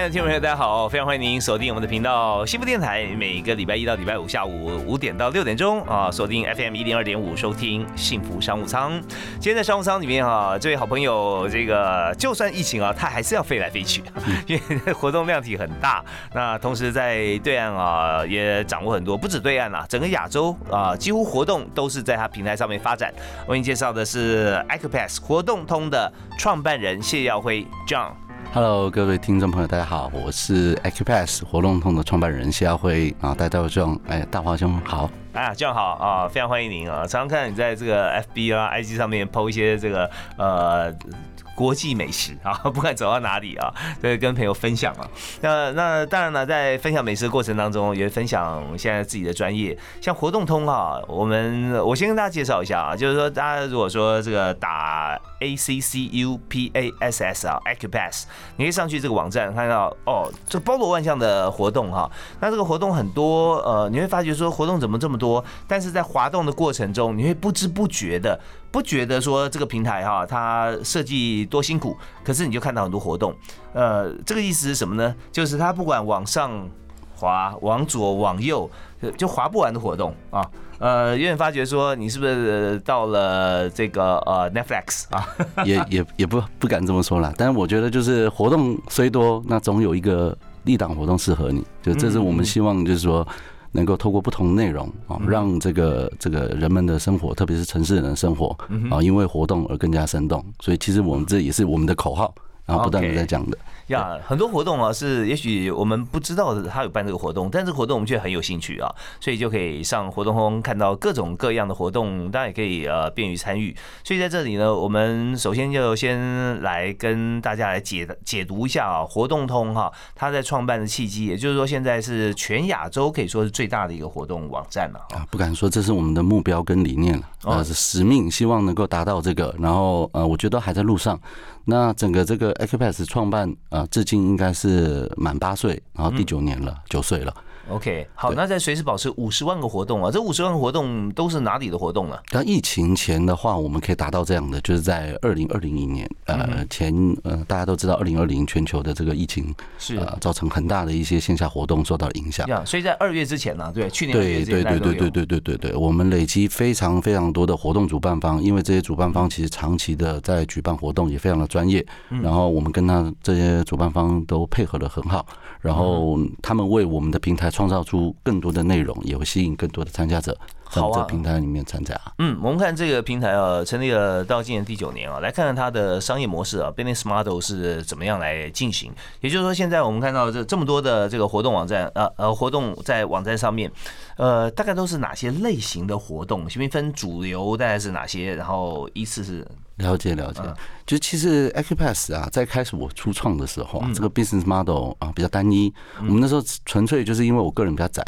亲爱的听众朋友，大家好！非常欢迎您锁定我们的频道幸福电台，每个礼拜一到礼拜五下午五点到六点钟啊，锁定 FM 一零二点五收听幸福商务舱。今天在商务舱里面啊，这位好朋友，这个就算疫情啊，他还是要飞来飞去，因为活动量体很大。那同时在对岸啊，也掌握很多，不止对岸啊，整个亚洲啊，几乎活动都是在他平台上面发展。为您介绍的是 Acapass 活动通的创办人谢耀辉 John。Hello，各位听众朋友，大家好，我是 Acupass 活动通的创办人谢耀辉啊，大家好，这样哎，大华兄好，啊，这样好啊，非常欢迎您啊，常常看你在这个 FB 啊、IG 上面 PO 一些这个呃。国际美食啊，不管走到哪里啊，都会跟朋友分享啊。那那当然呢，在分享美食的过程当中，也分享现在自己的专业。像活动通啊，我们我先跟大家介绍一下啊，就是说大家如果说这个打 A C C U P A S S 啊，Acupass，你可以上去这个网站看到哦，这包罗万象的活动哈。那这个活动很多，呃，你会发觉说活动怎么这么多？但是在滑动的过程中，你会不知不觉的。不觉得说这个平台哈，它设计多辛苦，可是你就看到很多活动，呃，这个意思是什么呢？就是他不管往上滑、往左、往右，就滑不完的活动啊。呃，有点发觉说你是不是到了这个呃 Netflix 啊？也也也不不敢这么说了，但是我觉得就是活动虽多，那总有一个立档活动适合你，就这是我们希望就是说。能够透过不同内容啊，让这个这个人们的生活，特别是城市人的生活啊，因为活动而更加生动。所以，其实我们这也是我们的口号。然后不断的在讲的。呀，很多活动啊，是也许我们不知道他有办这个活动，但这个活动我们却很有兴趣啊，所以就可以上活动通看到各种各样的活动，大家也可以呃便于参与。所以在这里呢，我们首先就先来跟大家来解解读一下啊，活动通哈，它在创办的契机，也就是说现在是全亚洲可以说是最大的一个活动网站了啊，不敢说这是我们的目标跟理念了，啊是使命，希望能够达到这个，然后呃，我觉得还在路上。那整个这个 Acupass 创办啊，至今应该是满八岁，然后第九年了，九岁了。OK，好，那在随时保持五十万个活动啊，这五十万个活动都是哪里的活动呢？那疫情前的话，我们可以达到这样的，就是在二零二零一年，呃，前呃，大家都知道二零二零全球的这个疫情是造成很大的一些线下活动受到影响。所以在二月之前呢，对，去年对对对对对对对对对，我们累积非常非常多的活动主办方，因为这些主办方其实长期的在举办活动，也非常的专业。然后我们跟他这些主办方都配合的很好。然后他们为我们的平台创造出更多的内容，也会吸引更多的参加者。在这平台里面参加。嗯，我们看这个平台啊，成立了到今年第九年啊，来看看它的商业模式啊，business model 是怎么样来进行。也就是说，现在我们看到这这么多的这个活动网站呃呃活动在网站上面，呃，大概都是哪些类型的活动？先分主流大概是哪些？然后依次是。了解了解，就其实 Acupass 啊，在开始我初创的时候啊，这个 business model 啊比较单一。我们那时候纯粹就是因为我个人比较窄，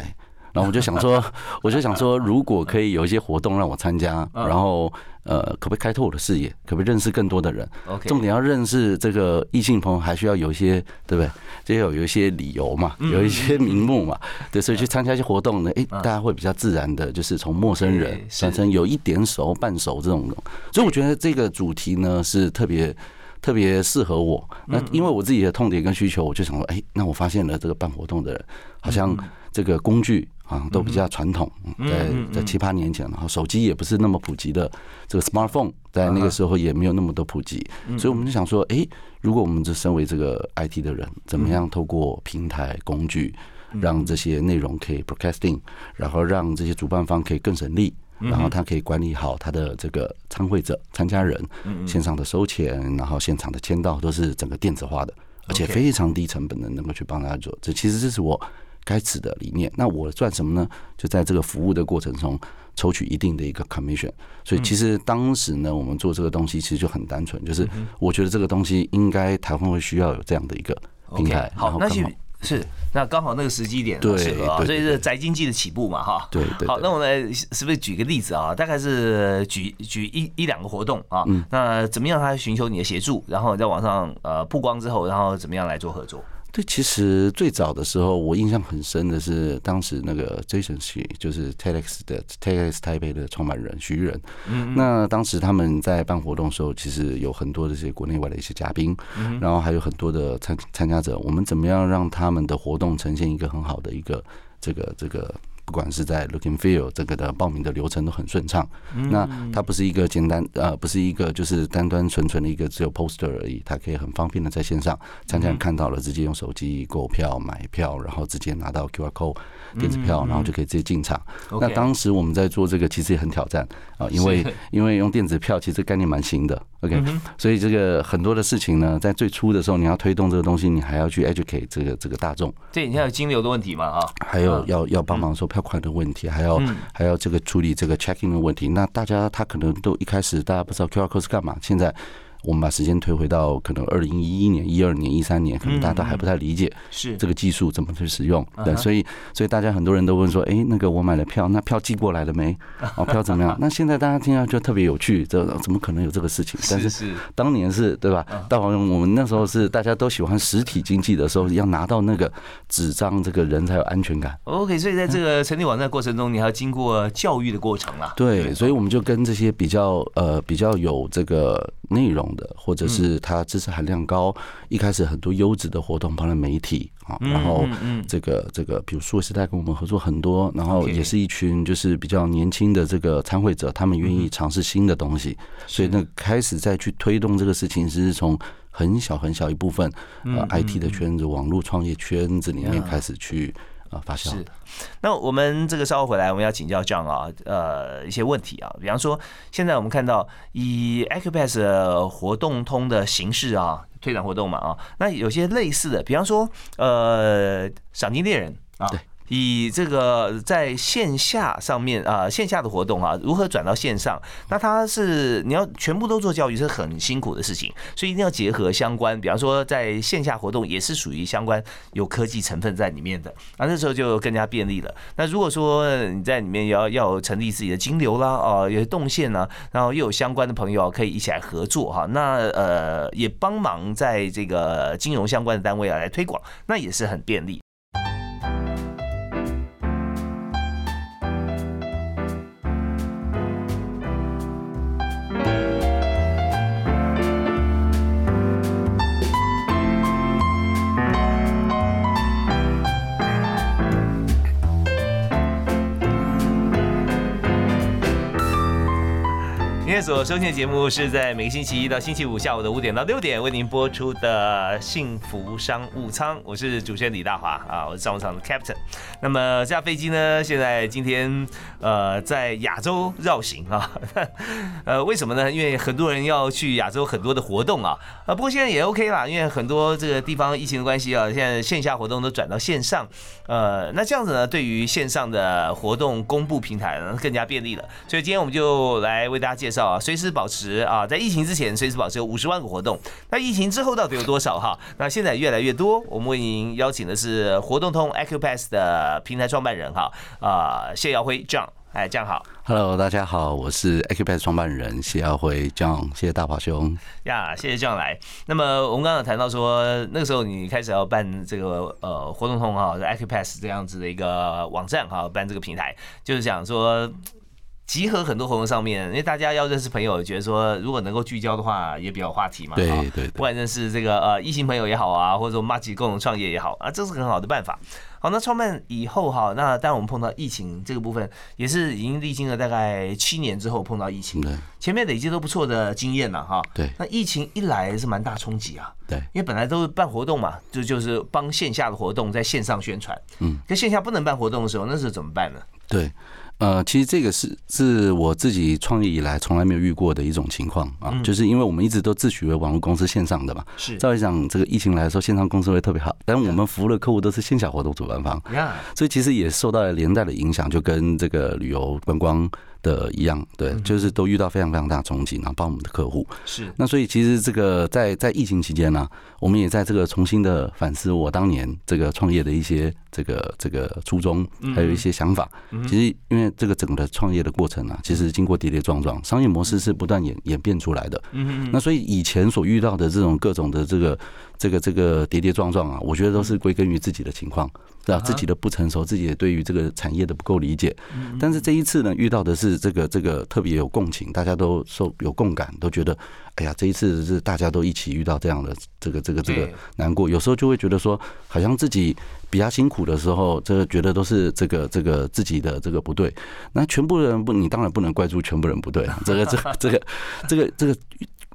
然后我就想说，我就想说，如果可以有一些活动让我参加，然后。呃，可不可以开拓我的视野？可不可以认识更多的人重点要认识这个异性朋友，还需要有一些，对不对？就要有一些理由嘛，有一些名目嘛，对，所以去参加一些活动呢，哎，大家会比较自然的，就是从陌生人产生有一点熟、半熟这种。所以我觉得这个主题呢是特别特别适合我。那因为我自己的痛点跟需求，我就想说，哎，那我发现了这个办活动的人，好像这个工具。啊，都比较传统，在在七八年前，然后手机也不是那么普及的，这个 smartphone 在那个时候也没有那么多普及，所以我们就想说，哎，如果我们这身为这个 IT 的人，怎么样透过平台工具，让这些内容可以 broadcasting，然后让这些主办方可以更省力，然后他可以管理好他的这个参会者、参加人，线上的收钱，然后现场的签到都是整个电子化的，而且非常低成本的，能够去帮他做。这其实这是我。该此的理念，那我赚什么呢？就在这个服务的过程中，抽取一定的一个 commission。所以其实当时呢，我们做这个东西其实就很单纯，就是我觉得这个东西应该台湾会需要有这样的一个平台。好，那是是那刚好那个时机点适合啊，所以是宅经济的起步嘛，哈。对对。好，那我们是不是举个例子啊？大概是举举一一两个活动啊，那怎么样他寻求你的协助，然后在网上呃曝光之后，然后怎么样来做合作？对，其实最早的时候，我印象很深的是，当时那个 Jason Xu 就是 TEDx 的 TEDx 台北的创办人徐仁。嗯。那当时他们在办活动的时候，其实有很多的这些国内外的一些嘉宾，然后还有很多的参参加者。我们怎么样让他们的活动呈现一个很好的一个这个这个？不管是在 Looking Feel 这个的报名的流程都很顺畅，那它不是一个简单呃，不是一个就是单单纯纯的一个只有 poster 而已，它可以很方便的在线上参加人看到了，直接用手机购票买票，然后直接拿到 QR code 电子票，然后就可以直接进场。那当时我们在做这个其实也很挑战啊，因为 因为用电子票其实概念蛮新的，OK，所以这个很多的事情呢，在最初的时候你要推动这个东西，你还要去 educate 这个这个大众。对你现在有金流的问题嘛啊？还有要要帮忙说。票款的问题，还要还要这个处理这个 checking 的问题。那大家他可能都一开始大家不知道 QR code 是干嘛，现在。我们把时间推回到可能二零一一年、一二年、一三年，可能大家都还不太理解是这个技术怎么去使用。对，所以所以大家很多人都问说：“哎，那个我买了票，那票寄过来了没？哦，票怎么样？”那现在大家听到就特别有趣，这怎么可能有这个事情？但是当年是对吧？到我们那时候是大家都喜欢实体经济的时候，要拿到那个纸张，这个人才有安全感。OK，所以在这个成立网站过程中，你还要经过教育的过程啊。对，所以我们就跟这些比较呃比较有这个内容的，或者是它知识含量高，一开始很多优质的活动，帮了媒体啊，然后这个这个，比如数位时代跟我们合作很多，然后也是一群就是比较年轻的这个参会者，他们愿意尝试新的东西，所以那开始再去推动这个事情，是从很小很小一部分呃 IT 的圈子、网络创业圈子里面开始去。啊，发酵是。那我们这个稍后回来，我们要请教 John 啊，呃，一些问题啊。比方说，现在我们看到以 Acupass 活动通的形式啊，推展活动嘛啊，那有些类似的，比方说，呃，赏金猎人啊。以这个在线下上面啊，线下的活动啊，如何转到线上？那它是你要全部都做教育是很辛苦的事情，所以一定要结合相关，比方说在线下活动也是属于相关有科技成分在里面的，那这时候就更加便利了。那如果说你在里面要要成立自己的金流啦，哦，有些动线呢，然后又有相关的朋友可以一起来合作哈，那呃也帮忙在这个金融相关的单位啊来推广，那也是很便利。今天所收听的节目是在每个星期一到星期五下午的五点到六点为您播出的幸福商务舱，我是主持人李大华啊，我是商务舱的 Captain。那么这架飞机呢，现在今天呃在亚洲绕行啊，呃为什么呢？因为很多人要去亚洲很多的活动啊，啊不过现在也 OK 啦，因为很多这个地方疫情的关系啊，现在线下活动都转到线上，呃那这样子呢，对于线上的活动公布平台呢更加便利了，所以今天我们就来为大家介绍。啊，随时保持啊，在疫情之前随时保持有五十万个活动，那疫情之后到底有多少哈？那现在越来越多。我们为您邀请的是活动通 Acupass 的平台创办人哈啊谢耀辉 John，哎，John 好，Hello，大家好，我是 Acupass 创办人谢耀辉 John，谢谢大宝兄呀，谢谢 John 来。那么我们刚刚谈到说，那个时候你开始要办这个呃活动通哈，Acupass 这样子的一个网站哈，办这个平台，就是想说。集合很多活动上面，因为大家要认识朋友，觉得说如果能够聚焦的话，也比较话题嘛。对对。不管认识这个呃异性朋友也好啊，或者说马吉共同创业也好啊，这是很好的办法。好，那创办以后哈，那当然我们碰到疫情这个部分，也是已经历经了大概七年之后碰到疫情。对。前面累积都不错的经验了哈。对。那疫情一来是蛮大冲击啊。对。因为本来都是办活动嘛，就就是帮线下的活动在线上宣传。嗯。可线下不能办活动的时候，那是怎么办呢？对。呃，其实这个是是我自己创业以来从来没有遇过的一种情况啊，就是因为我们一直都自诩为网络公司线上的嘛，是。照理讲这个疫情来的时候，线上公司会特别好，但我们服务的客户都是线下活动主办方，所以其实也受到了连带的影响，就跟这个旅游观光。的一样，对，就是都遇到非常非常大的冲击，然后帮我们的客户是。那，所以其实这个在在疫情期间呢，我们也在这个重新的反思我当年这个创业的一些这个这个初衷，还有一些想法。其实因为这个整个创业的过程啊，其实经过跌跌撞撞，商业模式是不断演演变出来的。嗯那所以以前所遇到的这种各种的这个这个这个跌跌撞撞啊，我觉得都是归根于自己的情况。对吧？自己的不成熟，自己对于这个产业的不够理解。但是这一次呢，遇到的是这个这个特别有共情，大家都受有共感，都觉得，哎呀，这一次是大家都一起遇到这样的这个这个这个难过。有时候就会觉得说，好像自己比较辛苦的时候，这个觉得都是这个这个自己的这个不对。那全部人不，你当然不能怪住全部人不对。这个这这个这个这个。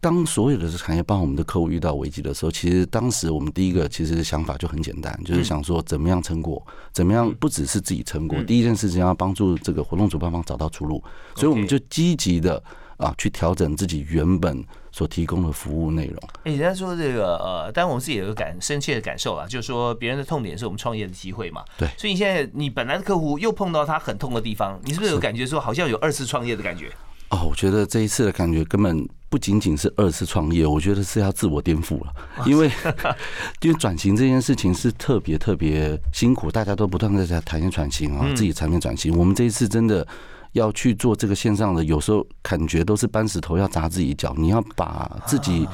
当所有的产业帮我们的客户遇到危机的时候，其实当时我们第一个其实想法就很简单，就是想说怎么样撑过，怎么样不只是自己撑过，第一件事情要帮助这个活动主办方找到出路，所以我们就积极的啊去调整自己原本所提供的服务内容。哎，人家说这个呃，当然我们自己有个感深切的感受啊，就是说别人的痛点是我们创业的机会嘛。对，所以你现在你本来的客户又碰到他很痛的地方，你是不是有感觉说好像有二次创业的感觉？哦，我觉得这一次的感觉根本不仅仅是二次创业，我觉得是要自我颠覆了。因为 因为转型这件事情是特别特别辛苦，大家都不断的在谈转型啊，自己产品转型。我们这一次真的要去做这个线上的，有时候感觉都是搬石头要砸自己脚。你要把自己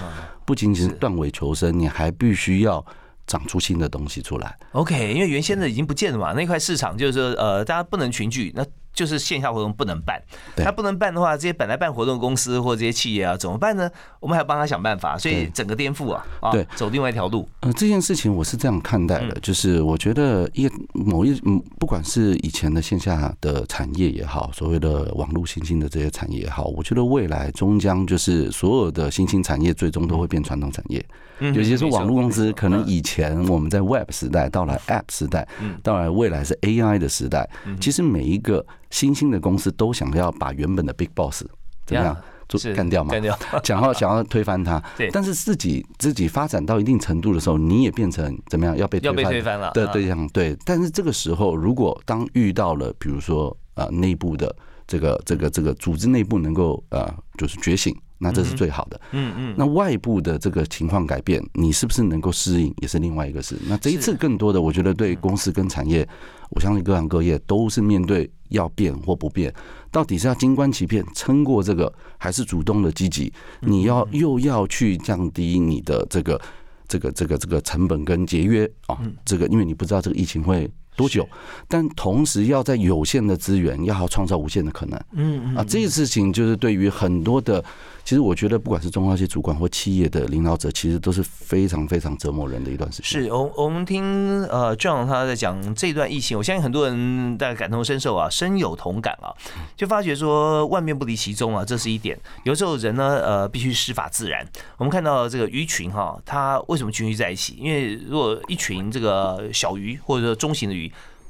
不仅仅是断尾求生，你还必须要长出新的东西出来。OK，因为原先的已经不见了嘛，那块市场就是说呃，大家不能群聚那。就是线下活动不能办，他不能办的话，这些本来办活动公司或这些企业啊，怎么办呢？我们还要帮他想办法，所以整个颠覆啊，对，走另外一条路。呃，这件事情我是这样看待的，就是我觉得一某一嗯，不管是以前的线下的产业也好，所谓的网络新兴的这些产业也好，我觉得未来终将就是所有的新兴产业最终都会变传统产业。尤其是网络公司，可能以前我们在 Web 时代，到了 App 时代，到了未来是 AI 的时代。其实每一个新兴的公司都想要把原本的 Big Boss 怎么样就干掉嘛？干掉，想要想要推翻它。对。但是自己自己发展到一定程度的时候，你也变成怎么样？要被要被推翻了的对象。对。但是这个时候，如果当遇到了，比如说呃内部的这个这个这个组织内部能够呃就是觉醒。那这是最好的，嗯嗯。那外部的这个情况改变，你是不是能够适应，也是另外一个事。那这一次更多的，我觉得对公司跟产业，我相信各行各业都是面对要变或不变，到底是要静观其变，撑过这个，还是主动的积极？你要又要去降低你的这个这个这个这个成本跟节约啊，这个因为你不知道这个疫情会。多久？但同时要在有限的资源，要创造无限的可能。嗯啊，这个事情就是对于很多的，其实我觉得不管是中高级主管或企业的领导者，其实都是非常非常折磨人的一段时间。是，我我们听呃 John 他在讲这段疫情，我相信很多人大家感同身受啊，深有同感啊，就发觉说万变不离其宗啊，这是一点。有时候人呢，呃，必须施法自然。我们看到这个鱼群哈，它为什么群聚在一起？因为如果一群这个小鱼或者说中型的鱼。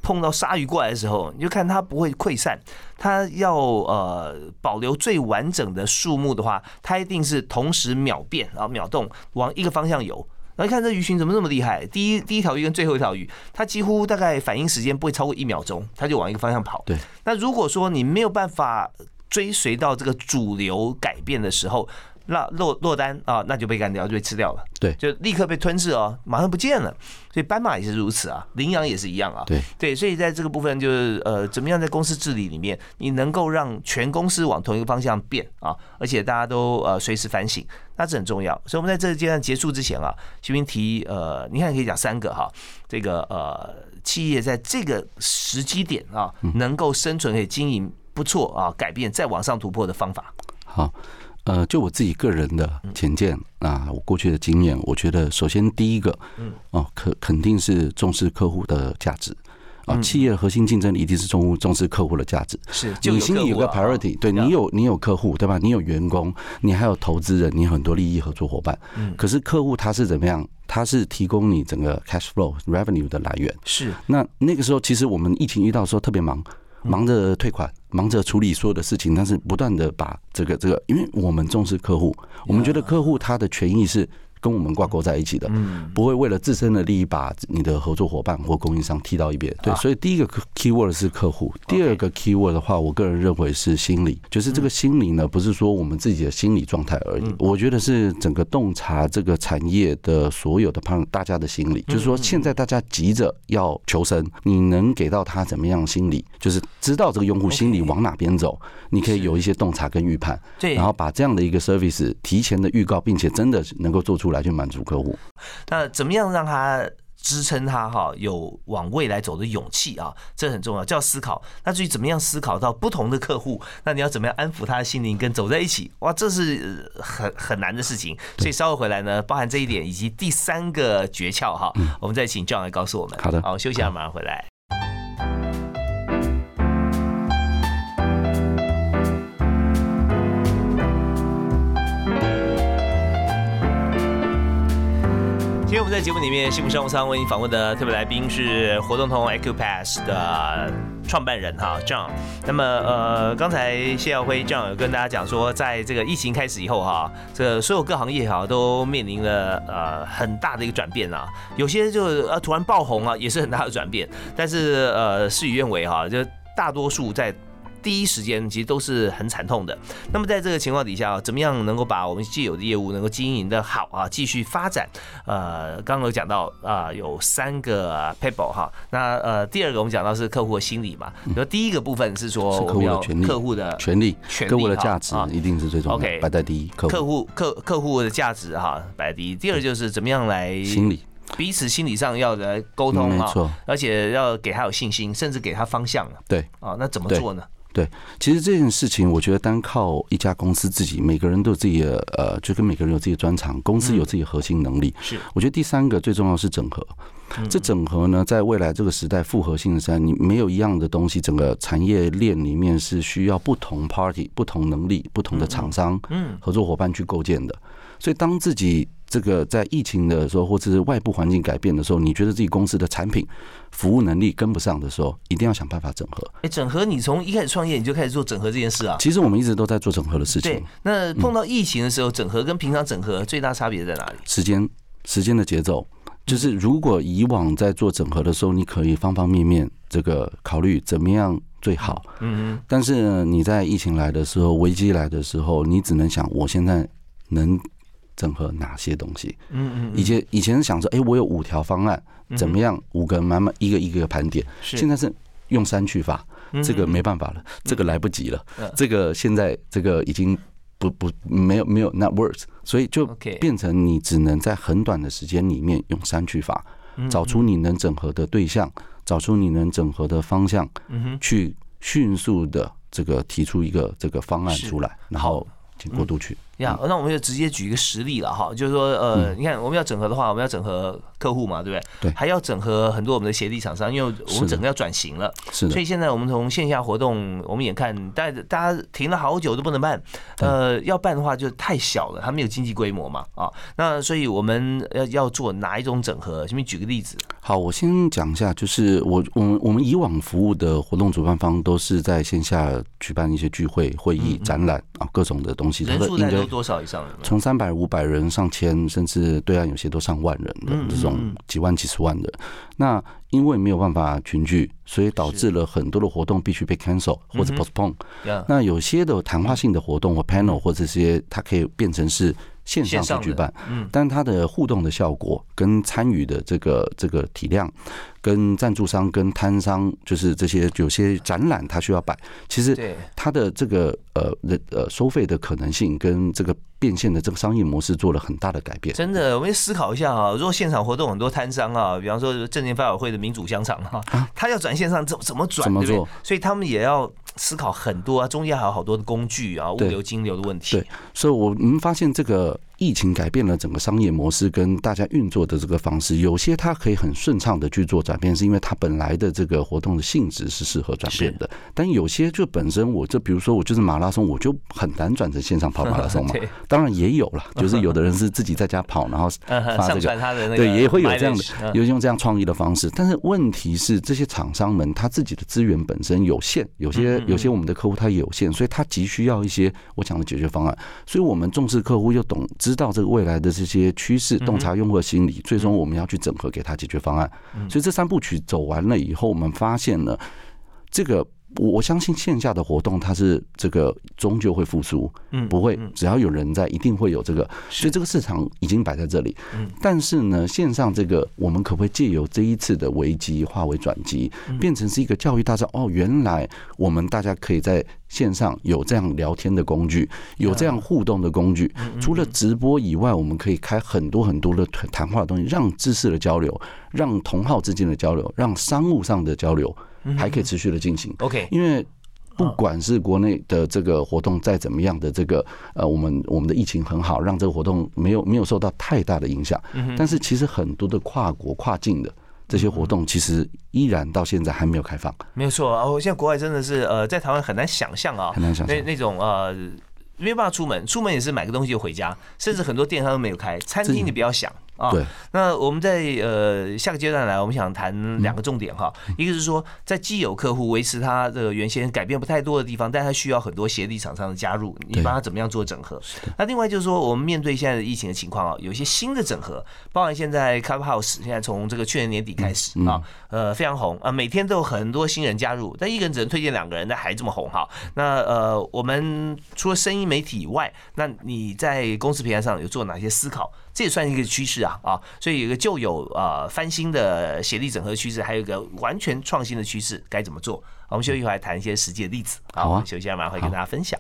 碰到鲨鱼过来的时候，你就看它不会溃散，它要呃保留最完整的数目的话，它一定是同时秒变然后秒动往一个方向游。来看这鱼群怎么那么厉害？第一第一条鱼跟最后一条鱼，它几乎大概反应时间不会超过一秒钟，它就往一个方向跑。对。那如果说你没有办法追随到这个主流改变的时候，那落落单啊，那就被干掉，就被吃掉了。对，就立刻被吞噬哦，马上不见了。所以斑马也是如此啊，羚羊也是一样啊。对对，所以在这个部分就是呃，怎么样在公司治理里面，你能够让全公司往同一个方向变啊，而且大家都呃随时反省，那这很重要。所以我们在这个阶段结束之前啊，徐斌提呃，你看可以讲三个哈，这个呃，企业在这个时机点啊，能够生存可以经营不错啊，改变再往上突破的方法。好。呃，就我自己个人的浅见啊，我过去的经验，我觉得首先第一个，嗯，哦，肯肯定是重视客户的价值啊，企业核心竞争力一定是重重视客户的价值。是，你心里有个 priority，对你有你有客户对吧？你有员工，你还有投资人，你很多利益合作伙伴。嗯，可是客户他是怎么样？他是提供你整个 cash flow revenue 的来源。是，那那个时候其实我们疫情遇到的时候特别忙，忙着退款。忙着处理所有的事情，但是不断的把这个这个，因为我们重视客户，我们觉得客户他的权益是。跟我们挂钩在一起的，不会为了自身的利益把你的合作伙伴或供应商踢到一边。对，所以第一个 key word 是客户，第二个 key word 的话，我个人认为是心理，就是这个心理呢，不是说我们自己的心理状态而已，我觉得是整个洞察这个产业的所有的朋友大家的心理，就是说现在大家急着要求生，你能给到他怎么样心理，就是知道这个用户心理往哪边走，你可以有一些洞察跟预判，对，然后把这样的一个 service 提前的预告，并且真的能够做出来去满足客户，那怎么样让他支撑他哈有往未来走的勇气啊？这很重要，就要思考。那至于怎么样思考到不同的客户，那你要怎么样安抚他的心灵，跟走在一起？哇，这是很很难的事情。所以稍后回来呢，包含这一点以及第三个诀窍哈，我们再请 John 来告诉我们。好的，好，休息一下，马上回来。天我们在节目里面，幸福商务舱为您访问的特别来宾是活动通 Acupass 的创办人哈 John。那么呃，刚才谢耀辉 John 有跟大家讲说，在这个疫情开始以后哈，这所有各行业哈都面临了呃很大的一个转变啊。有些就呃突然爆红啊，也是很大的转变。但是呃事与愿违哈，就大多数在。第一时间其实都是很惨痛的。那么在这个情况底下，怎么样能够把我们既有的业务能够经营的好啊，继续发展？呃，刚刚有讲到啊，有三个 people 哈。那呃，第二个我们讲到是客户的心理嘛。比如第一个部分是说客户的权利，客户的权利，客户的价值一定是最重要，OK，摆在第一。客户客客户的价值哈摆在第一。第二就是怎么样来心理，彼此心理上要来沟通啊，而且要给他有信心，甚至给他方向对啊，那怎么做呢？对，其实这件事情，我觉得单靠一家公司自己，每个人都有自己的呃，就跟每个人有自己的专长，公司有自己的核心能力。是，我觉得第三个最重要是整合。这整合呢，在未来这个时代复合性的时代，你没有一样的东西，整个产业链里面是需要不同 party、不同能力、不同的厂商、嗯，合作伙伴去构建的。所以当自己这个在疫情的时候，或者是外部环境改变的时候，你觉得自己公司的产品、服务能力跟不上的时候，一定要想办法整合。哎，整合，你从一开始创业你就开始做整合这件事啊？其实我们一直都在做整合的事情。对，那碰到疫情的时候，整合跟平常整合最大差别在哪里？时间，时间的节奏，就是如果以往在做整合的时候，你可以方方面面这个考虑怎么样最好。嗯嗯。但是你在疫情来的时候，危机来的时候，你只能想我现在能。整合哪些东西？嗯嗯，以前以前是想说，哎，我有五条方案，怎么样？五个慢慢一个一个盘点。现在是用删去法，这个没办法了，这个来不及了，这个现在这个已经不不没有没有 not works，所以就变成你只能在很短的时间里面用删去法，找出你能整合的对象，找出你能整合的方向，去迅速的这个提出一个这个方案出来，然后请过渡去。呀，那我们就直接举一个实例了哈，就是说，呃，你看我们要整合的话，我们要整合客户嘛，对不对？对，还要整合很多我们的协力厂商，因为我们整个要转型了，是的。所以现在我们从线下活动，我们眼看，但大家停了好久都不能办，呃，要办的话就太小了，它没有经济规模嘛，啊，那所以我们要要做哪一种整合？请你举个例子。好，我先讲一下，就是我我们我们以往服务的活动主办方都是在线下举办一些聚会、会议、展览啊，各种的东西，人数大概多少以上？从三百、五百人、上千，甚至对岸有些都上万人的这种几万、几十万的。那因为没有办法群聚，所以导致了很多的活动必须被 cancel 或者 postpone。那有些的谈话性的活动或 panel 或者这些，它可以变成是线上去举办，嗯，但它的互动的效果跟参与的这个这个体量。跟赞助商、跟摊商，就是这些有些展览，它需要摆。其实它的这个呃呃收费的可能性，跟这个变现的这个商业模式做了很大的改变。真的，我们思考一下啊，如果现场活动很多摊商啊，比方说证券发委会的民主香肠啊，他要转线上怎怎么转？怎么做？所以他们也要思考很多啊，中间还有好多的工具啊，物流、金流的问题。对，所以我们发现这个。疫情改变了整个商业模式跟大家运作的这个方式，有些它可以很顺畅的去做转变，是因为它本来的这个活动的性质是适合转变的。但有些就本身我就比如说我就是马拉松，我就很难转成线上跑马拉松嘛。当然也有了，就是有的人是自己在家跑，然后 发这个，对，也会有这样的，有用这样创意的方式。但是问题是，这些厂商们他自己的资源本身有限，有些有些我们的客户他也有限，所以他急需要一些我讲的解决方案。所以我们重视客户又懂。知道这个未来的这些趋势，洞察用户的心理，最终我们要去整合给他解决方案。所以这三部曲走完了以后，我们发现了这个。我相信线下的活动它是这个终究会复苏，嗯，不会，只要有人在，一定会有这个，所以这个市场已经摆在这里。嗯，但是呢，线上这个我们可不可以借由这一次的危机化为转机，变成是一个教育大家？哦，原来我们大家可以在线上有这样聊天的工具，有这样互动的工具。除了直播以外，我们可以开很多很多的谈话的东西，让知识的交流，让同好之间的交流，让商务上的交流。还可以持续的进行，OK，因为不管是国内的这个活动再怎么样的这个呃，我们我们的疫情很好，让这个活动没有没有受到太大的影响，但是其实很多的跨国跨境的这些活动，其实依然到现在还没有开放。没有错啊，我现在国外真的是呃，在台湾很难想象啊，很难想象。那那种呃，没有办法出门，出门也是买个东西就回家，甚至很多店它都没有开，餐厅你不要想。啊，对，那我们在呃下个阶段来，我们想谈两个重点哈，一个是说在既有客户维持他的原先改变不太多的地方，但他需要很多协力厂商的加入，你帮他怎么样做整合？那另外就是说，我们面对现在的疫情的情况啊，有一些新的整合，包含现在 Clubhouse 现在从这个去年年底开始啊，呃非常红啊，每天都有很多新人加入，但一个人只能推荐两个人，那还这么红哈？那呃，我们除了声音媒体以外，那你在公司平台上有做哪些思考？这也算一个趋势啊啊，所以有一个旧有呃翻新的协力整合趋势，还有一个完全创新的趋势，该怎么做？我们休息一会儿，谈一些实际的例子。好啊，休息一下，马上会跟大家分享。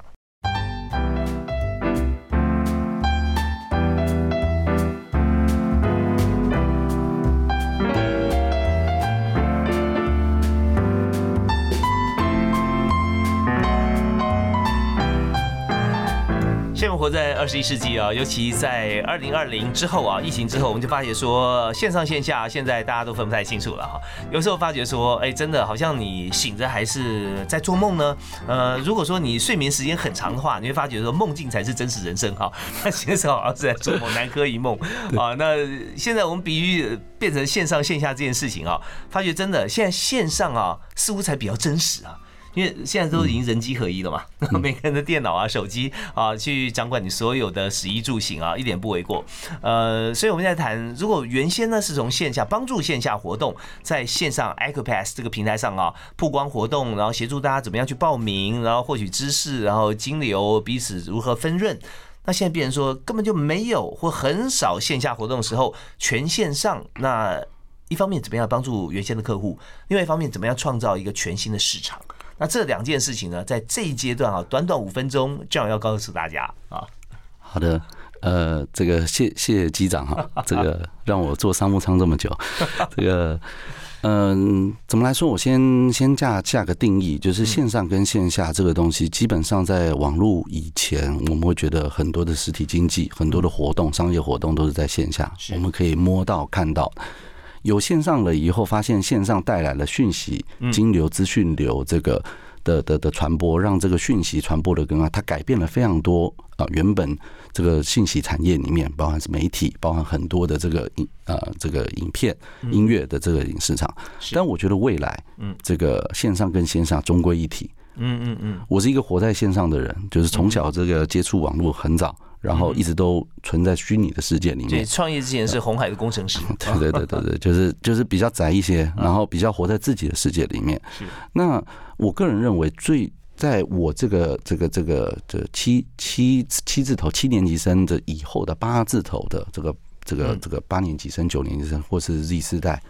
活在二十一世纪啊，尤其在二零二零之后啊，疫情之后，我们就发觉说线上线下现在大家都分不太清楚了哈。有时候发觉说，哎，真的好像你醒着还是在做梦呢？呃，如果说你睡眠时间很长的话，你会发觉说梦境才是真实人生哈。那其实好像是在做梦，南柯一梦啊。那现在我们比喻变成线上线下这件事情啊，发觉真的现在线上啊似乎才比较真实啊。因为现在都已经人机合一了嘛，每个人的电脑啊、手机啊，去掌管你所有的食衣住行啊，一点不为过。呃，所以我们在谈，如果原先呢是从线下帮助线下活动，在线上 Ecopass 这个平台上啊，曝光活动，然后协助大家怎么样去报名，然后获取知识，然后金流彼此如何分润。那现在变成说根本就没有或很少线下活动的时候，全线上。那一方面怎么样帮助原先的客户，另外一方面怎么样创造一个全新的市场？那这两件事情呢，在这一阶段啊，短短五分钟，这样要告诉大家啊。好的，呃，这个谢谢机长哈，这个让我坐商务舱这么久，这个嗯，怎么来说？我先先架架个定义，就是线上跟线下这个东西，基本上在网络以前，我们会觉得很多的实体经济、很多的活动、商业活动都是在线下，我们可以摸到看到。有线上了以后，发现线上带来了讯息、金流、资讯流这个的的的传播，让这个讯息传播的更快。它改变了非常多啊，原本这个信息产业里面，包含是媒体，包含很多的这个影啊这个影片、音乐的这个影市场。但我觉得未来，嗯，这个线上跟线下终归一体。嗯嗯嗯，我是一个活在线上的人，就是从小这个接触网络很早。然后一直都存在虚拟的世界里面。对，创业之前是红海的工程师。对对对对对，就是就是比较宅一些，然后比较活在自己的世界里面。是。那我个人认为，最在我这个这个这个这七七七字头七年级生的以后的八字头的这个这个这个八年级生九年级生或是 Z 世代，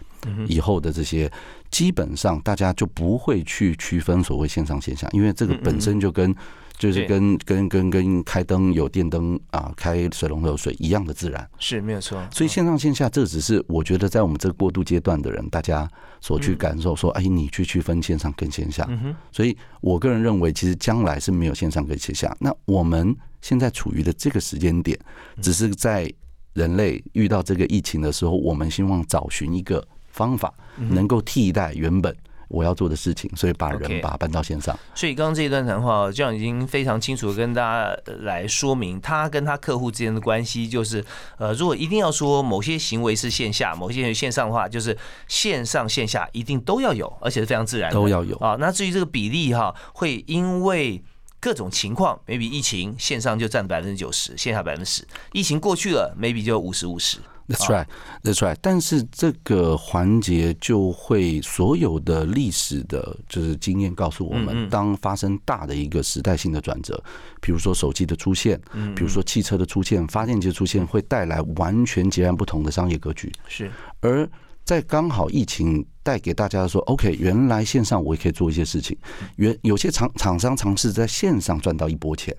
以后的这些，基本上大家就不会去区分所谓线上线下，因为这个本身就跟。就是跟跟跟跟开灯有电灯啊，开水龙头水一样的自然，是没有错。所以线上线下，这只是我觉得在我们这个过渡阶段的人，大家所去感受说，哎，你去区分线上跟线下。所以我个人认为，其实将来是没有线上跟线下。那我们现在处于的这个时间点，只是在人类遇到这个疫情的时候，我们希望找寻一个方法，能够替代原本。我要做的事情，所以把人把它搬到线上。所以刚刚这一段谈话，这样已经非常清楚的跟大家来说明，他跟他客户之间的关系就是，呃，如果一定要说某些行为是线下，某些线上的话，就是线上线下一定都要有，而且是非常自然都要有啊。那至于这个比例哈，会因为各种情况，maybe 疫情线上就占百分之九十，线下百分之十，疫情过去了，maybe 就五十五十。That's right, that's right. 但是这个环节就会所有的历史的，就是经验告诉我们，当发生大的一个时代性的转折，比如说手机的出现，比如说汽车的出现，发电机的出现，会带来完全截然不同的商业格局。是。而在刚好疫情带给大家说，OK，原来线上我也可以做一些事情。原有些厂厂商尝试在线上赚到一波钱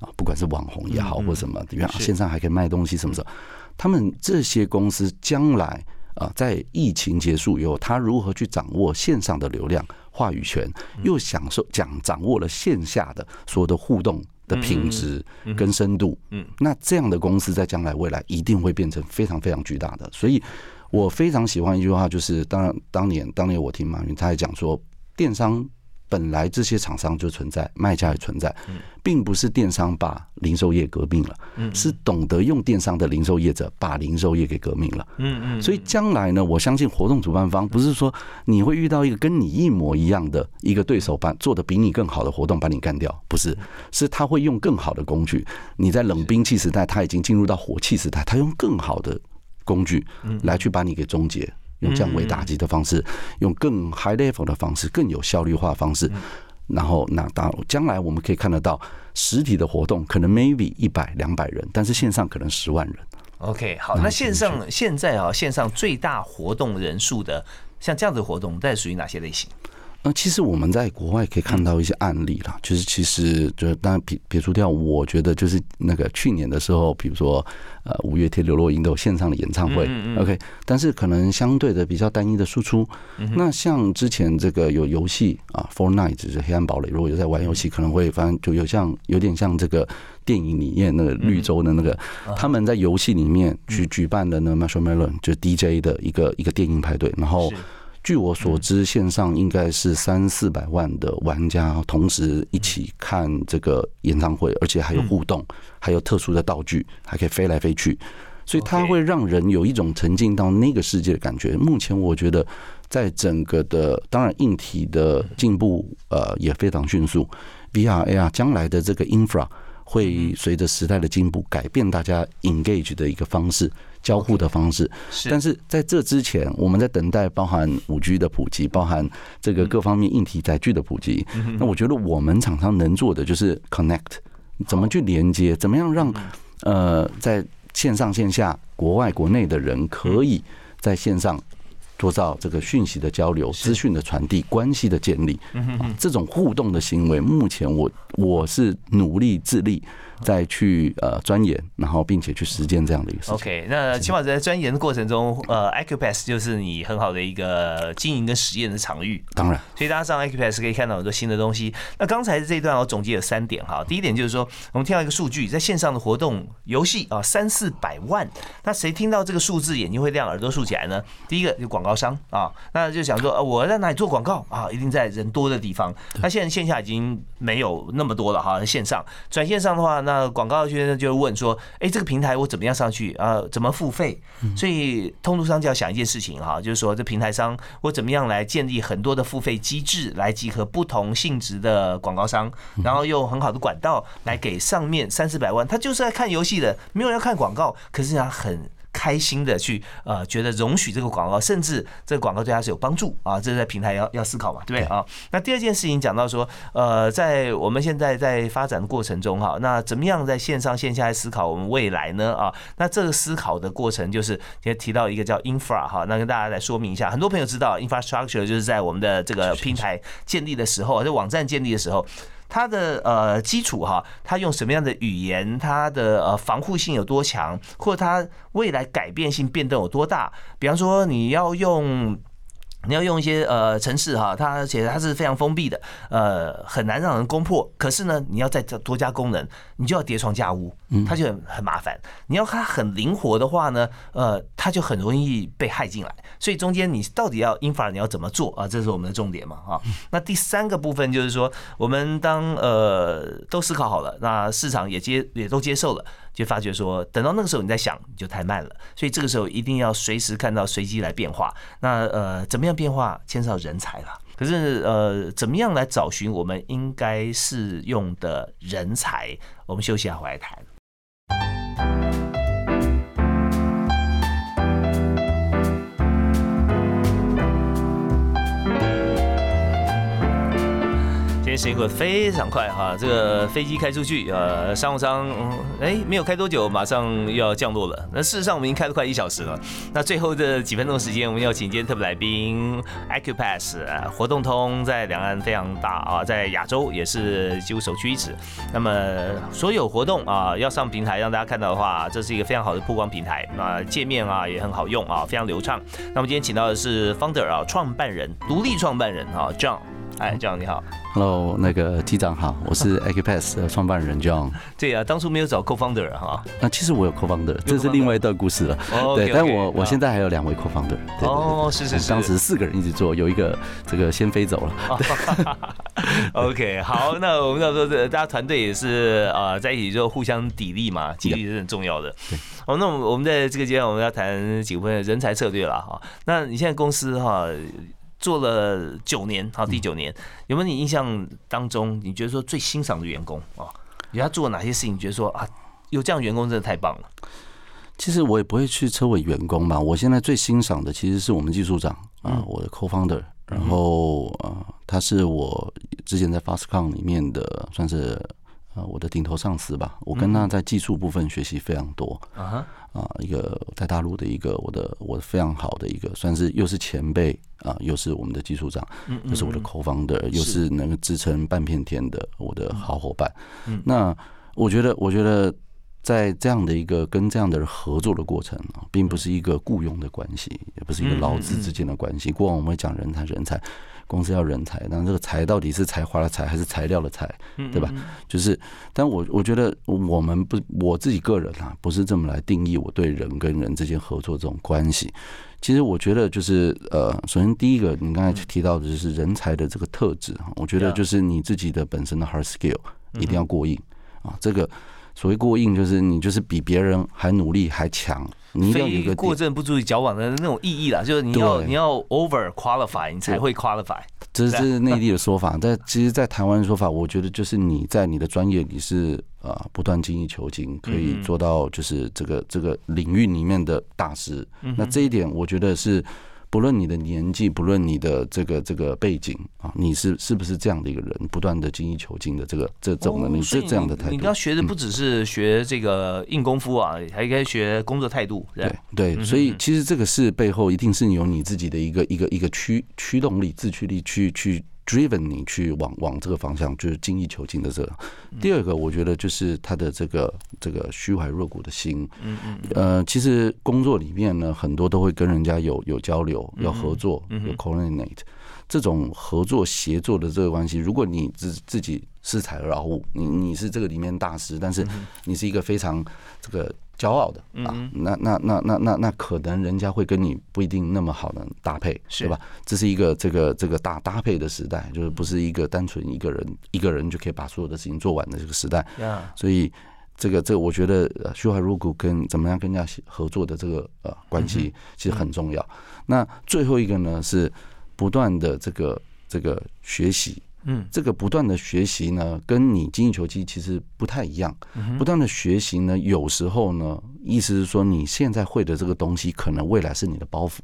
啊，不管是网红也好或什么，原来线上还可以卖东西，什么什么。他们这些公司将来啊，在疫情结束以后，他如何去掌握线上的流量话语权，又享受讲掌握了线下的所有的互动的品质跟深度，嗯，那这样的公司在将来未来一定会变成非常非常巨大的。所以我非常喜欢一句话，就是当然当年当年我听马云他还讲说，电商。本来这些厂商就存在，卖家也存在，并不是电商把零售业革命了，是懂得用电商的零售业者把零售业给革命了。嗯嗯，所以将来呢，我相信活动主办方不是说你会遇到一个跟你一模一样的一个对手，办做的比你更好的活动把你干掉，不是，是他会用更好的工具。你在冷兵器时代，他已经进入到火器时代，他用更好的工具来去把你给终结。用降维打击的方式，用更 high level 的方式，更有效率化的方式，然后那当将来我们可以看得到实体的活动可能 maybe 一百两百人，但是线上可能十万人。OK，好，那线上现在啊，线上最大活动人数的像这样子活动，在属于哪些类型？那其实我们在国外可以看到一些案例啦，就是其实就是当然撇撇除掉，我觉得就是那个去年的时候，比如说呃五月天、刘若英都有线上的演唱会，OK，但是可能相对的比较单一的输出。那像之前这个有游戏啊，Fortnite 就是黑暗堡垒，如果有在玩游戏，可能会发现就有像有点像这个电影里面那个绿洲的那个，他们在游戏里面去举办的那 Marshmallow 就 DJ 的一个一个电影派对，然后。据我所知，线上应该是三四百万的玩家同时一起看这个演唱会，而且还有互动，还有特殊的道具，还可以飞来飞去，所以它会让人有一种沉浸到那个世界的感觉。目前我觉得，在整个的当然硬体的进步呃也非常迅速，VR AR 将来的这个 infra 会随着时代的进步改变大家 engage 的一个方式。交互的方式，但是在这之前，我们在等待包含五 G 的普及，包含这个各方面硬体载具的普及。那我觉得我们厂商能做的就是 connect，怎么去连接，怎么样让呃在线上线下、国外国内的人可以在线上做到这个讯息的交流、资讯的传递、关系的建立。这种互动的行为，目前我我是努力致力。再去呃钻研，然后并且去实践这样的一个事情。OK，那起码在钻研的过程中，呃，Acupass 就是你很好的一个经营跟实验的场域。当然，所以大家上 Acupass 可以看到很多新的东西。那刚才这一段我总结有三点哈，第一点就是说，我们听到一个数据，在线上的活动游戏啊，三四百万。那谁听到这个数字眼睛会亮，耳朵竖起来呢？第一个就广告商啊，那就想说，呃，我在哪里做广告啊？一定在人多的地方。那现在线下已经没有那么多了哈，线上转线上的话，那那广告圈就问说：“哎，这个平台我怎么样上去啊？怎么付费？”所以通路商就要想一件事情哈，就是说这平台商我怎么样来建立很多的付费机制，来集合不同性质的广告商，然后用很好的管道来给上面三四百万，他就是在看游戏的，没有人要看广告，可是他很。开心的去呃觉得容许这个广告，甚至这个广告对他是有帮助啊，这是在平台要要思考嘛，对不对啊？那第二件事情讲到说，呃，在我们现在在发展的过程中哈，那怎么样在线上线下来思考我们未来呢啊？那这个思考的过程就是也提到一个叫 infra 哈，那跟大家来说明一下，很多朋友知道 infrastructure 就是在我们的这个平台建立的时候，这网站建立的时候。它的呃基础哈，它用什么样的语言，它的呃防护性有多强，或者它未来改变性变动有多大？比方说你要用。你要用一些呃城市哈，它而且它是非常封闭的，呃很难让人攻破。可是呢，你要再多加功能，你就要叠床架屋，它就很很麻烦。你要它很灵活的话呢，呃，它就很容易被害进来。所以中间你到底要 infra 你要怎么做啊？这是我们的重点嘛哈。那第三个部分就是说，我们当呃都思考好了，那市场也接也都接受了。就发觉说，等到那个时候你再想，你就太慢了。所以这个时候一定要随时看到随机来变化。那呃，怎么样变化，牵涉到人才了。可是呃，怎么样来找寻我们应该适用的人才？我们休息下回来谈。天时间过得非常快哈，这个飞机开出去，呃，商务舱，哎，没有开多久，马上又要降落了。那事实上，我们已经开了快一小时了。那最后的几分钟时间，我们要请今天特别来宾，Acupass 活动通在两岸非常大啊，在亚洲也是几乎首屈一指。那么所有活动啊，要上平台让大家看到的话，这是一个非常好的曝光平台。那界面啊也很好用啊，非常流畅。那么今天请到的是 Founder 啊，创办人，独立创办人啊，John。哎，John 你好，Hello，那个机长好，我是 Acupass 的创办人 John。对啊，当初没有找 Co-founder 哈。那其实我有 Co-founder，这是另外一段故事了。对，但我我现在还有两位 Co-founder。哦，是是是。当时四个人一直做，有一个这个先飞走了。OK，好，那我们到时候大家团队也是啊，在一起就互相砥砺嘛，激励是很重要的。对。好，那我们我们在这个阶段我们要谈几部分人才策略了哈。那你现在公司哈？做了九年，好，第九年，有没有你印象当中，你觉得说最欣赏的员工啊？你他做了哪些事情？觉得说啊，有这样员工真的太棒了。其实我也不会去称为员工吧，我现在最欣赏的其实是我们技术长啊，我的 co-founder，然后啊，他是我之前在 Fastcon 里面的算是。啊，我的顶头上司吧，我跟他在技术部分学习非常多啊，啊，一个在大陆的一个我的我非常好的一个，算是又是前辈啊，又是我们的技术长，又是我的 co-founder，又是能够支撑半片天的我的好伙伴。嗯那我觉得，我觉得在这样的一个跟这样的人合作的过程啊，并不是一个雇佣的关系，也不是一个劳资之间的关系。过往我们会讲人才，人才。公司要人才，那这个才到底是才华的才还是材料的才，对吧？就是，但我我觉得我们不，我自己个人啊，不是这么来定义我对人跟人之间合作这种关系。其实我觉得就是，呃，首先第一个，你刚才提到的就是人才的这个特质我觉得就是你自己的本身的 hard skill 一定要过硬啊，这个。所谓过硬，就是你就是比别人还努力还强，你要有一个过正不足以矫枉的那种意义啦，就是你要你要 over qualify，你才会 qualify。这是内地的 说法，但其实，在台湾的说法，我觉得就是你在你的专业你是啊不断精益求精，可以做到就是这个这个领域里面的大师。那这一点，我觉得是。不论你的年纪，不论你的这个这个背景啊，你是是不是这样的一个人，不断的精益求精的这个这种能力，是这样的态度。你要学的不只是学这个硬功夫啊，还应该学工作态度。对对，所以其实这个是背后一定是有你自己的一个一个一个驱驱动力、自驱力去去。Driven 你去往往这个方向，就是精益求精的这个。第二个，我觉得就是他的这个这个虚怀若谷的心。嗯嗯。呃，其实工作里面呢，很多都会跟人家有有交流，要合作，有 coordinate 这种合作协作的这个关系。如果你自自己恃才而傲物，你你是这个里面大师，但是你是一个非常这个。骄傲的啊，那那那那那那可能人家会跟你不一定那么好的搭配，是吧？这是一个这个这个大搭配的时代，就是不是一个单纯一个人一个人就可以把所有的事情做完的这个时代。所以这个这个，我觉得虚怀若谷跟怎么样跟人家合作的这个呃关系其实很重要。那最后一个呢是不断的这个这个学习。嗯，这个不断的学习呢，跟你精益求精其实不太一样。不断的学习呢，有时候呢，意思是说你现在会的这个东西，可能未来是你的包袱。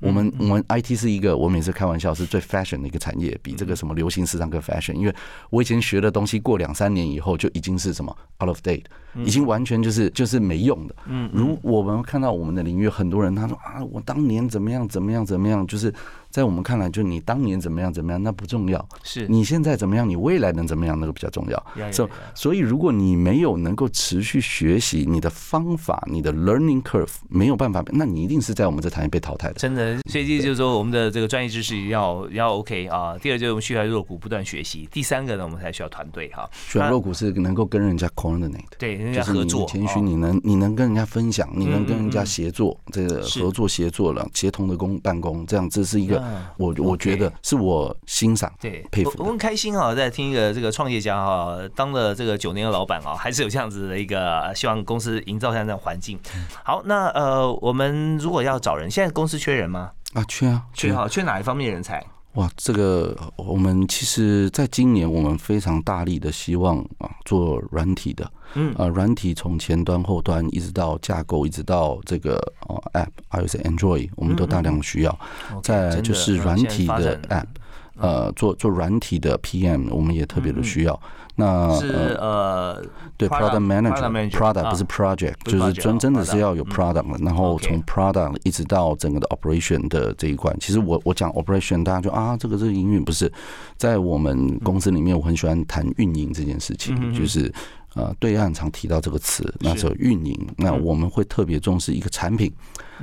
我们我们 IT 是一个，我每次开玩笑是最 fashion 的一个产业，比这个什么流行时尚更 fashion。因为我以前学的东西，过两三年以后就已经是什么 out of date，已经完全就是就是没用的。嗯，如我们看到我们的领域，很多人他说啊，我当年怎么样怎么样怎么样，就是。在我们看来，就你当年怎么样怎么样，那不重要。是你现在怎么样，你未来能怎么样，那个比较重要。所所以，如果你没有能够持续学习，你的方法，你的 learning curve 没有办法，那你一定是在我们这产业被淘汰的。真的，所以就是说，我们的这个专业知识要要 OK 啊。第二，就是我们需要弱股不断学习。第三个呢，我们才需要团队哈。选弱股是能够跟人家 coordinate，对，人家合作。谦虚，你能你能跟人家分享，你能跟人家协作，这个合作协作了，协同的工办公，这样这是一个我我。觉得是我欣赏，对，佩服。我很开心啊，在听一个这个创业家哈，当了这个九年的老板啊，还是有这样子的一个希望公司营造这样的环境。好，那呃，我们如果要找人，现在公司缺人吗？啊，缺啊，缺哈，缺哪一方面人才？哇，这个我们其实在今年，我们非常大力的希望啊，做软体的，嗯，啊，软体从前端、后端一直到架构，一直到这个哦，App，还有是 Android，我们都大量需要。再就是软体的 App，呃，做做软体的 PM，我们也特别的需要。那是呃，对，product manager，product 不是 project，就是真真的是要有 product，然后从 product 一直到整个的 operation 的这一块。其实我我讲 operation，大家就啊，这个这个营运不是。在我们公司里面，我很喜欢谈运营这件事情，就是呃，对岸常提到这个词，那时候运营，那我们会特别重视一个产品。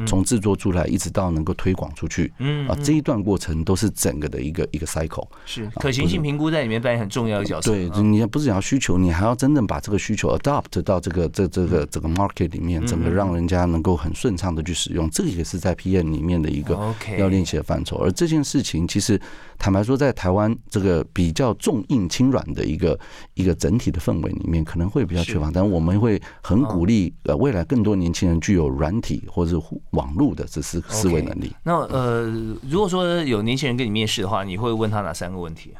从制作出来一直到能够推广出去，嗯啊，这一段过程都是整个的一个一个 cycle。是可行性评估在里面扮演很重要的角色。对，你不是讲需求，你还要真正把这个需求 adopt 到这个这这个整个 market 里面，整个让人家能够很顺畅的去使用，这个也是在 PM 里面的一个要练习的范畴。而这件事情其实坦白说，在台湾这个比较重硬轻软的一个一个整体的氛围里面，可能会比较缺乏。但我们会很鼓励呃未来更多年轻人具有软体或者是网络的这思思维能力。那呃，如果说有年轻人跟你面试的话，你会问他哪三个问题？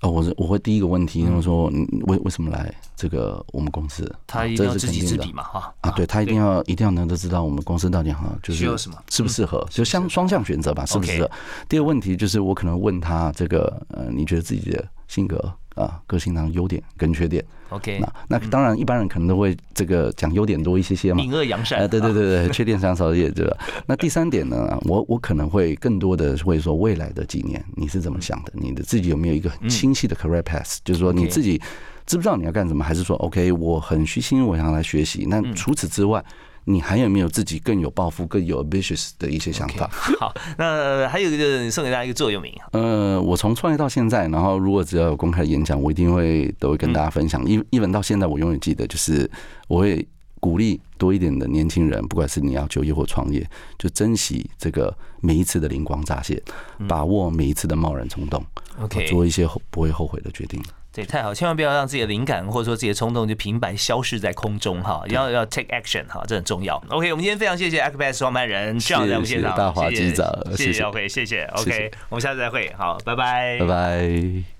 哦，我是我会第一个问题，就是说为为什么来这个我们公司？他一定要知己知彼嘛，哈啊，对他一定要一定要能够知道我们公司到底哈，就是需要什么，适不适合，就相双向选择吧，是不是？第二个问题就是我可能问他这个呃，你觉得自己的性格？啊，个性上优点跟缺点，OK，那那当然一般人可能都会这个讲优点多一些些嘛，隐恶扬善，哎，对对对对，缺点上少一点，对吧？那第三点呢，我我可能会更多的会说未来的几年你是怎么想的？你的自己有没有一个很清晰的 career path？就是说你自己知不知道你要干什么？还是说 OK，我很虚心，我想来学习？那除此之外。你还有没有自己更有抱负、更有 ambitious 的一些想法？好，那还有一个送给大家一个座右铭。呃，我从创业到现在，然后如果只要有公开演讲，我一定会都会跟大家分享。一一文到现在，我永远记得，就是我会鼓励多一点的年轻人，不管是你要就业或创业，就珍惜这个每一次的灵光乍现，把握每一次的贸然冲动，OK，做一些不会后悔的决定。对，太好，千万不要让自己的灵感或者说自己的冲动就平白消失在空中哈，要要 take action 哈，这很重要。OK，我们今天非常谢谢 Acbass 创办人这样在我们现场，大华机长，谢谢 OK，谢谢 OK，我们下次再会，好，拜拜，拜拜。